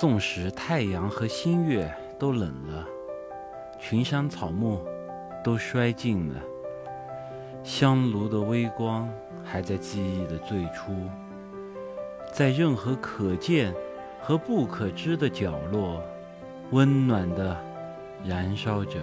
纵使太阳和新月都冷了群山草木都衰尽了香炉的微光还在记忆的最初在任何可见和不可知的角落温暖的燃烧着